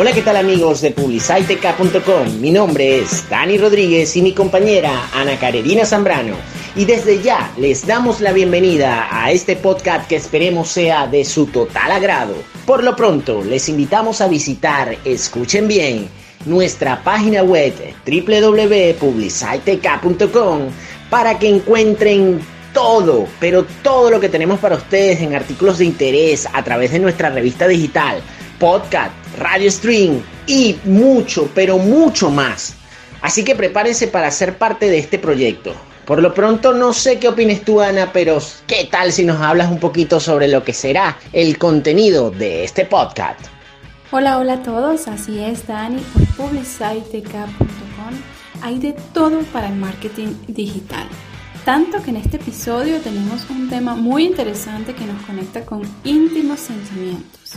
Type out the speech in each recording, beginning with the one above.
Hola, ¿qué tal amigos de publiciteca.com? Mi nombre es Dani Rodríguez y mi compañera Ana Carolina Zambrano. Y desde ya les damos la bienvenida a este podcast que esperemos sea de su total agrado. Por lo pronto, les invitamos a visitar, escuchen bien, nuestra página web www.publiciteca.com para que encuentren todo, pero todo lo que tenemos para ustedes en artículos de interés a través de nuestra revista digital, podcast, radio stream y mucho, pero mucho más. Así que prepárense para ser parte de este proyecto. Por lo pronto no sé qué opines tú Ana, pero ¿qué tal si nos hablas un poquito sobre lo que será el contenido de este podcast? Hola, hola a todos, así es Dani, por publiciteca.com hay de todo para el marketing digital. Tanto que en este episodio tenemos un tema muy interesante que nos conecta con íntimos sentimientos.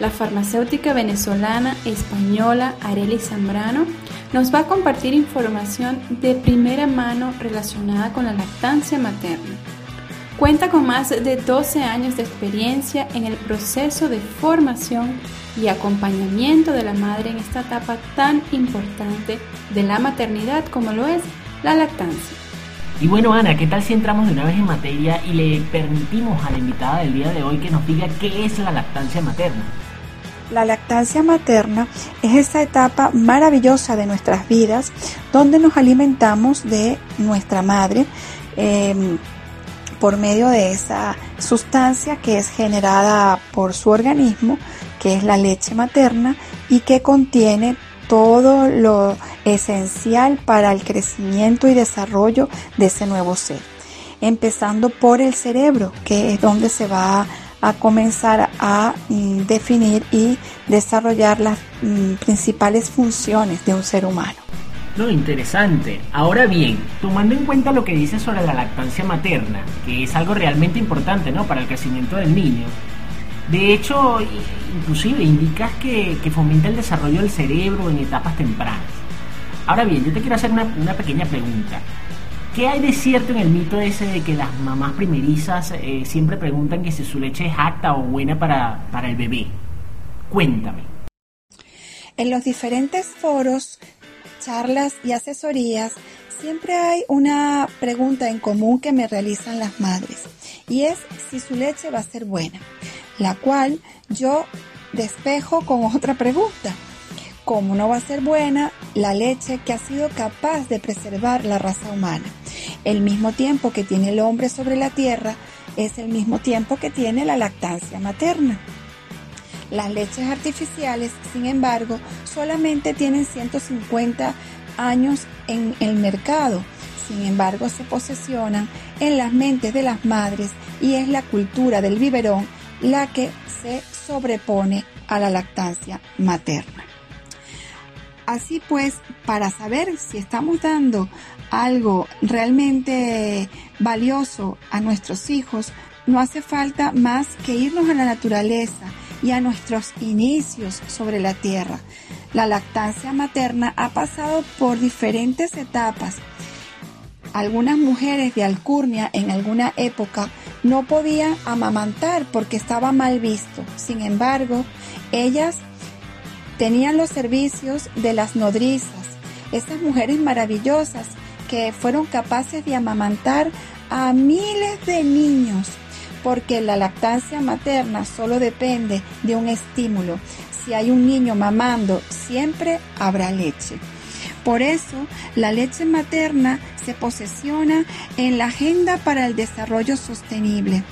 La farmacéutica venezolana española Areli Zambrano nos va a compartir información de primera mano relacionada con la lactancia materna. Cuenta con más de 12 años de experiencia en el proceso de formación y acompañamiento de la madre en esta etapa tan importante de la maternidad como lo es la lactancia. Y bueno, Ana, ¿qué tal si entramos de una vez en materia y le permitimos a la invitada del día de hoy que nos diga qué es la lactancia materna? La lactancia materna es esa etapa maravillosa de nuestras vidas donde nos alimentamos de nuestra madre em, por medio de esa sustancia que es generada por su organismo, que es la leche materna y que contiene todo lo esencial para el crecimiento y desarrollo de ese nuevo ser. Empezando por el cerebro, que es donde se va a a comenzar a mm, definir y desarrollar las mm, principales funciones de un ser humano. No, interesante. Ahora bien, tomando en cuenta lo que dice sobre la lactancia materna, que es algo realmente importante ¿no? para el crecimiento del niño, de hecho, inclusive indicas que, fomenta el desarrollo del cerebro en etapas tempranas. Ahora bien, yo te quiero hacer una, una pequeña pregunta. ¿Qué hay de cierto en el mito ese de que las mamás primerizas eh, siempre preguntan que si su leche es acta o buena para, para el bebé? Cuéntame. En los diferentes foros, charlas y asesorías, siempre hay una pregunta en común que me realizan las madres y es si su leche va a ser buena, la cual yo despejo con otra pregunta como no va a ser buena la leche que ha sido capaz de preservar la raza humana. El mismo tiempo que tiene el hombre sobre la tierra es el mismo tiempo que tiene la lactancia materna. Las leches artificiales, sin embargo, solamente tienen 150 años en el mercado. Sin embargo, se posesionan en las mentes de las madres y es la cultura del biberón la que se sobrepone a la lactancia materna. Así pues, para saber si estamos dando algo realmente valioso a nuestros hijos, no hace falta más que irnos a la naturaleza y a nuestros inicios sobre la tierra. La lactancia materna ha pasado por diferentes etapas. Algunas mujeres de alcurnia en alguna época no podían amamantar porque estaba mal visto. Sin embargo, ellas tenían los servicios de las nodrizas, esas mujeres maravillosas que fueron capaces de amamantar a miles de niños, porque la lactancia materna solo depende de un estímulo. Si hay un niño mamando, siempre habrá leche. Por eso, la leche materna se posesiona en la agenda para el desarrollo sostenible.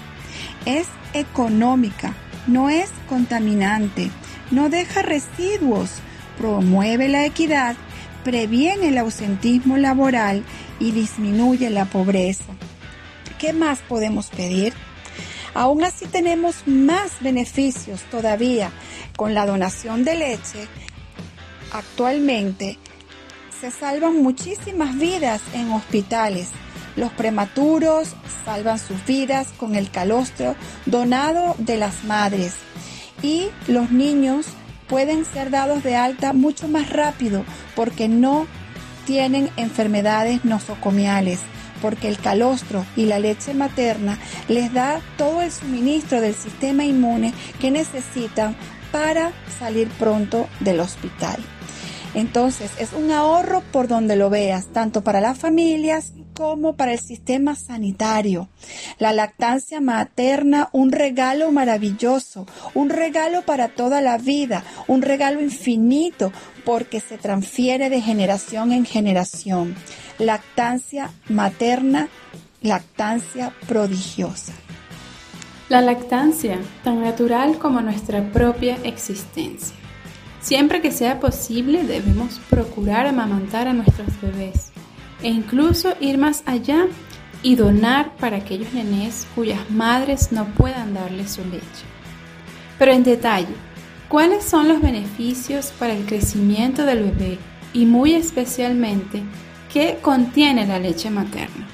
Es económica, no es contaminante, no deja residuos, promueve la equidad, previene el ausentismo laboral y disminuye la pobreza. ¿Qué más podemos pedir? Aún así tenemos más beneficios todavía con la donación de leche. Actualmente se salvan muchísimas vidas en hospitales. Los prematuros salvan sus vidas con el calostro donado de las madres y los niños pueden ser dados de alta mucho más rápido porque no tienen enfermedades nosocomiales, porque el calostro y la leche materna les da todo el suministro del sistema inmune que necesitan para salir pronto del hospital. Entonces, es un ahorro por donde lo veas, tanto para las familias como para el sistema sanitario. La lactancia materna, un regalo maravilloso, un regalo para toda la vida, un regalo infinito porque se transfiere de generación en generación. Lactancia materna, lactancia prodigiosa. La lactancia, tan natural como nuestra propia existencia. Siempre que sea posible debemos procurar amamantar a nuestros bebés e incluso ir más allá y donar para aquellos nenes cuyas madres no puedan darles su leche. Pero en detalle, ¿cuáles son los beneficios para el crecimiento del bebé y muy especialmente qué contiene la leche materna?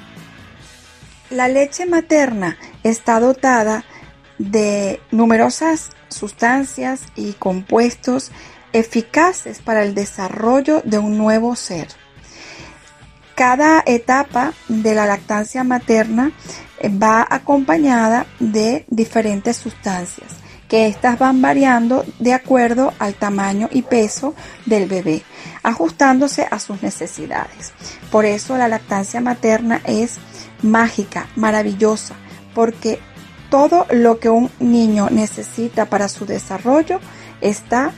La leche materna está dotada de numerosas sustancias y compuestos eficaces para el desarrollo de un nuevo ser. Cada etapa de la lactancia materna eh, va acompañada de diferentes sustancias, que éstas van variando de acuerdo al tamaño y peso del bebé, ajustándose a sus necesidades. Por eso la lactancia materna es mágica, maravillosa, porque todo lo que un niño necesita para su desarrollo está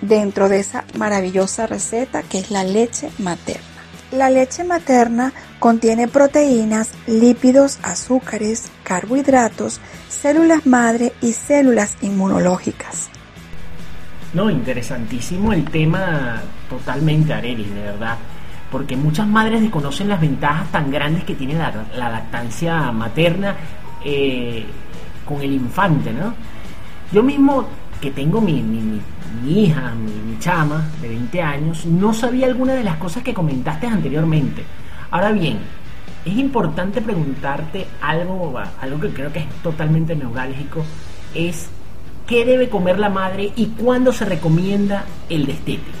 dentro de esa maravillosa receta que es la leche materna. La leche materna contiene proteínas, lípidos, azúcares, carbohidratos, células madre y células inmunológicas. No, interesantísimo el tema totalmente, Areli, de verdad. Porque muchas madres desconocen las ventajas tan grandes que tiene la, lactancia materna eh, con el infante, ¿no? Yo mismo que tengo mi, mi, mi, hija, mi, chama de 20 años, no sabía alguna de las cosas que comentaste anteriormente. Ahora bien, es importante preguntarte algo, algo que creo que es totalmente neurálgico, es qué debe comer la madre y cuándo se recomienda el destete.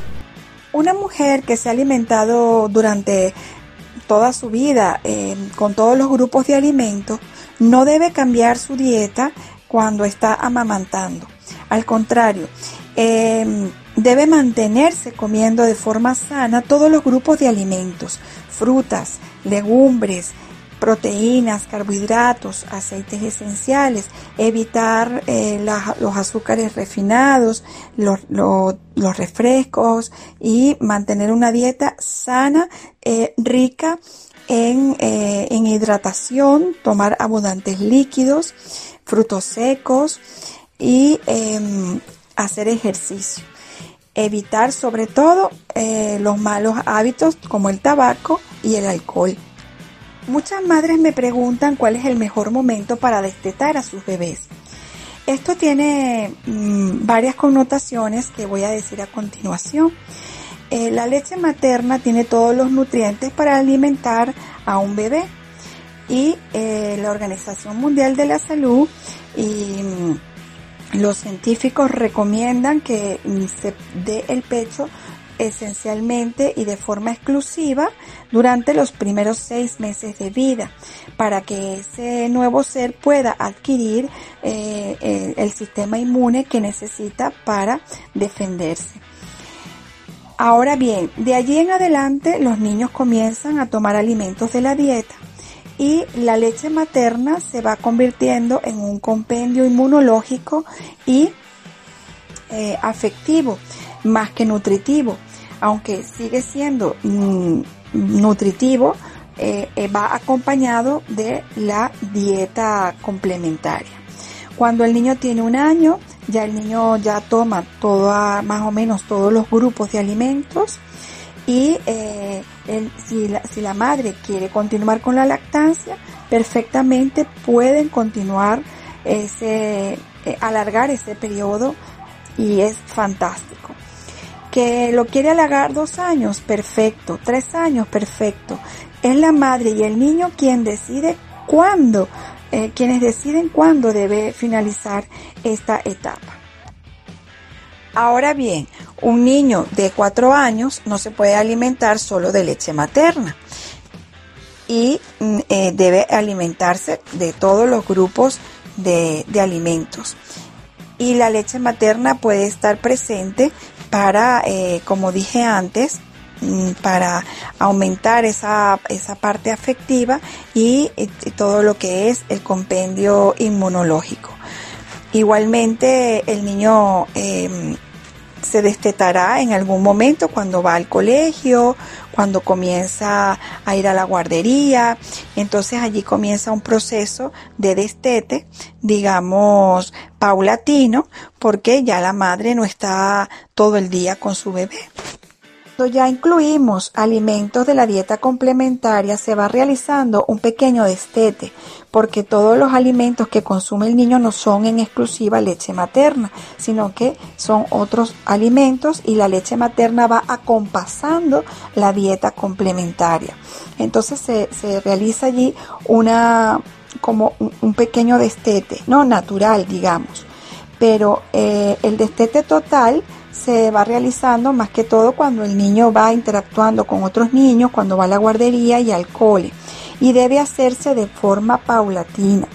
Una mujer que se ha alimentado durante toda su vida eh, con todos los grupos de alimentos no debe cambiar su dieta cuando está amamantando. Al contrario, em, debe mantenerse comiendo de forma sana todos los grupos de alimentos, frutas, legumbres, proteínas, carbohidratos, aceites esenciales, evitar eh, los azúcares refinados, los, refrescos y mantener una dieta sana, eh, rica eh, en hidratación, tomar abundantes líquidos, frutos secos, y em, hacer ejercicio. Evitar sobre todo eh, los malos hábitos como el tabaco y el alcohol. Muchas madres me preguntan cuál es el mejor momento para destetar a sus bebés. Esto tiene mm, varias connotaciones que voy a decir a continuación. Eh, la leche materna tiene todos los nutrientes para alimentar a un bebé y eh, la Organización Mundial de la Salud y los científicos recomiendan que se dé el pecho esencialmente y de forma exclusiva durante los primeros seis meses de vida para que ese nuevo ser pueda adquirir eh, el, sistema inmune que necesita para defenderse. Ahora bien, de allí en adelante los niños comienzan a tomar alimentos de la dieta y la leche materna se va convirtiendo en un compendio inmunológico y eh, afectivo más que nutritivo, aunque sigue siendo mm, nutritivo, eh, eh, va acompañado de la dieta complementaria. Cuando el niño tiene un año, ya el niño ya toma toda, más o menos todos los grupos de alimentos y si, la, si la madre quiere continuar con la lactancia, perfectamente pueden continuar ese, eh, alargar ese periodo y es fantástico. Que lo quiere alargar dos años, perfecto. Tres años, perfecto. Es la madre y el niño quien decide cuándo, eh, quienes deciden cuándo debe finalizar esta etapa. Ahora bien, un niño de 4 años no se puede alimentar solo de leche materna y mm, eh, debe alimentarse de todos los grupos de, alimentos. y la leche materna puede estar presente para, eh, como dije antes, mm, para aumentar esa, esa parte afectiva y, todo lo que es el compendio inmunológico. Igualmente el niño em, se destetará en algún momento cuando va al colegio, cuando comienza a ir a la guardería. Entonces allí comienza un proceso de destete, digamos, paulatino, porque ya la madre no está todo el día con su bebé ya incluimos alimentos de la dieta complementaria, se va realizando un pequeño destete, porque todos los alimentos que consume el niño no son en exclusiva leche materna, sino que son otros alimentos y la leche materna va acompasando la dieta complementaria. Entonces se, realiza allí una como un, pequeño destete, no natural, digamos, pero eh, el destete total se va realizando más que todo cuando el niño va interactuando con otros niños, cuando va a la guardería y al cole. Y debe hacerse de forma paulatina,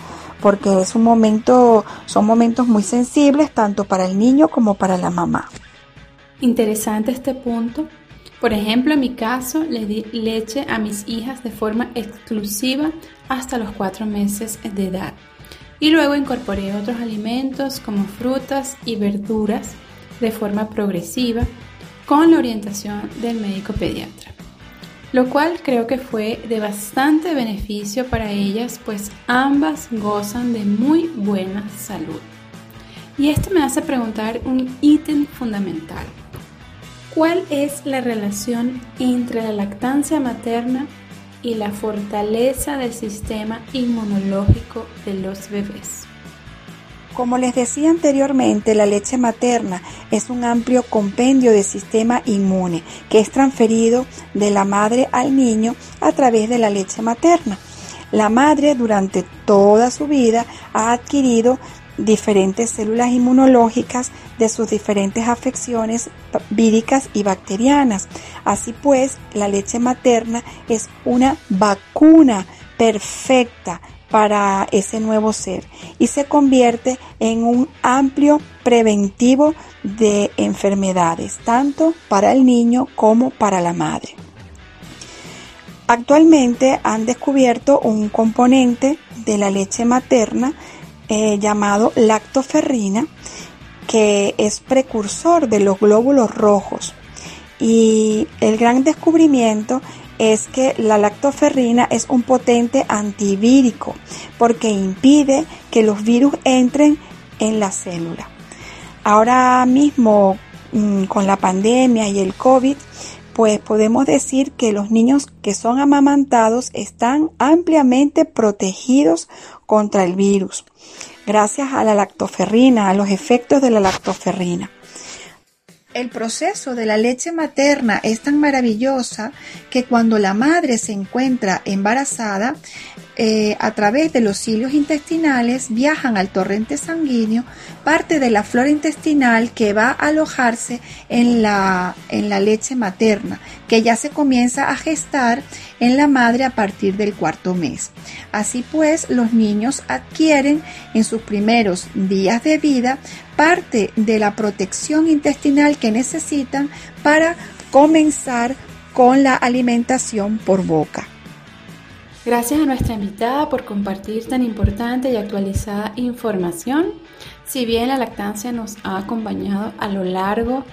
porque es un momento, son momentos muy sensibles tanto para el niño como para la mamá. Interesante este punto. Por ejemplo, en mi caso, le di leche a mis hijas de forma exclusiva hasta los cuatro meses de edad. Y luego incorporé otros alimentos como frutas y verduras de forma progresiva con la orientación del médico pediatra, lo cual creo que fue de bastante beneficio para ellas, pues ambas gozan de muy buena salud. Y esto me hace preguntar un ítem fundamental. ¿Cuál es la relación entre la lactancia materna y la fortaleza del sistema inmunológico de los bebés? Como les decía anteriormente, la leche materna es un amplio compendio de sistema inmune que es transferido de la madre al niño a través de la leche materna. La madre durante toda su vida ha adquirido diferentes células inmunológicas de sus diferentes afecciones víricas y bacterianas. Así pues, la leche materna es una vacuna perfecta para ese nuevo ser y se convierte en un amplio preventivo de enfermedades, tanto para el niño como para la madre. Actualmente han descubierto un componente de la leche materna eh, llamado lactoferrina, que es precursor de los glóbulos rojos. Y el gran descubrimiento es que la lactoferrina es un potente antivírico porque impide que los virus entren en la célula. Ahora mismo mm, con la pandemia y el COVID, pues podemos decir que los niños que son amamantados están ampliamente protegidos contra el virus, gracias a la lactoferrina, a los efectos de la lactoferrina. El proceso de la leche materna es tan maravillosa que cuando la madre se encuentra embarazada, eh, a través de los cilios intestinales viajan al torrente sanguíneo parte de la flora intestinal que va a alojarse en la, en la leche materna, que ya se comienza a gestar en la madre a partir del cuarto mes. Así pues, los niños adquieren en sus primeros días de vida parte de la protección intestinal que necesitan para comenzar con la alimentación por boca. Gracias a nuestra invitada por compartir tan importante y actualizada información. Si bien la lactancia nos ha acompañado a lo largo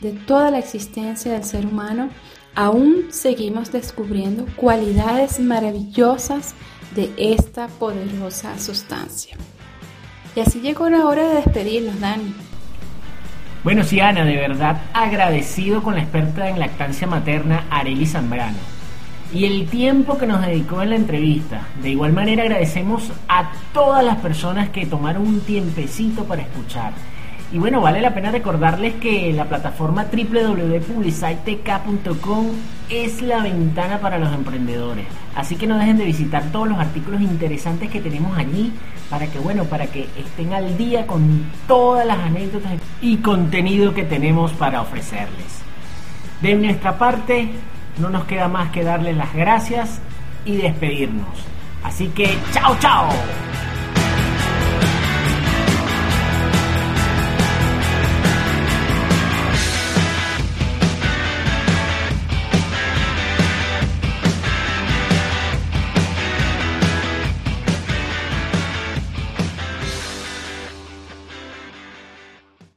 de toda la existencia del ser humano, aún seguimos descubriendo cualidades maravillosas de esta poderosa sustancia. Y así llegó la hora de despedirnos, Dani. Bueno, sí, Ana, de verdad agradecido con la experta en lactancia materna, Areli Zambrano y el tiempo que nos dedicó en la entrevista. De igual manera agradecemos a todas las personas que tomaron un tiempecito para escuchar. Y bueno, vale la pena recordarles que la plataforma www.publicitek.com es la ventana para los emprendedores. Así que no dejen de visitar todos los artículos interesantes que tenemos allí para que bueno, para que estén al día con todas las anécdotas y contenido que tenemos para ofrecerles. De nuestra parte, no nos queda más que darles las gracias y despedirnos. Así que, chao, chao.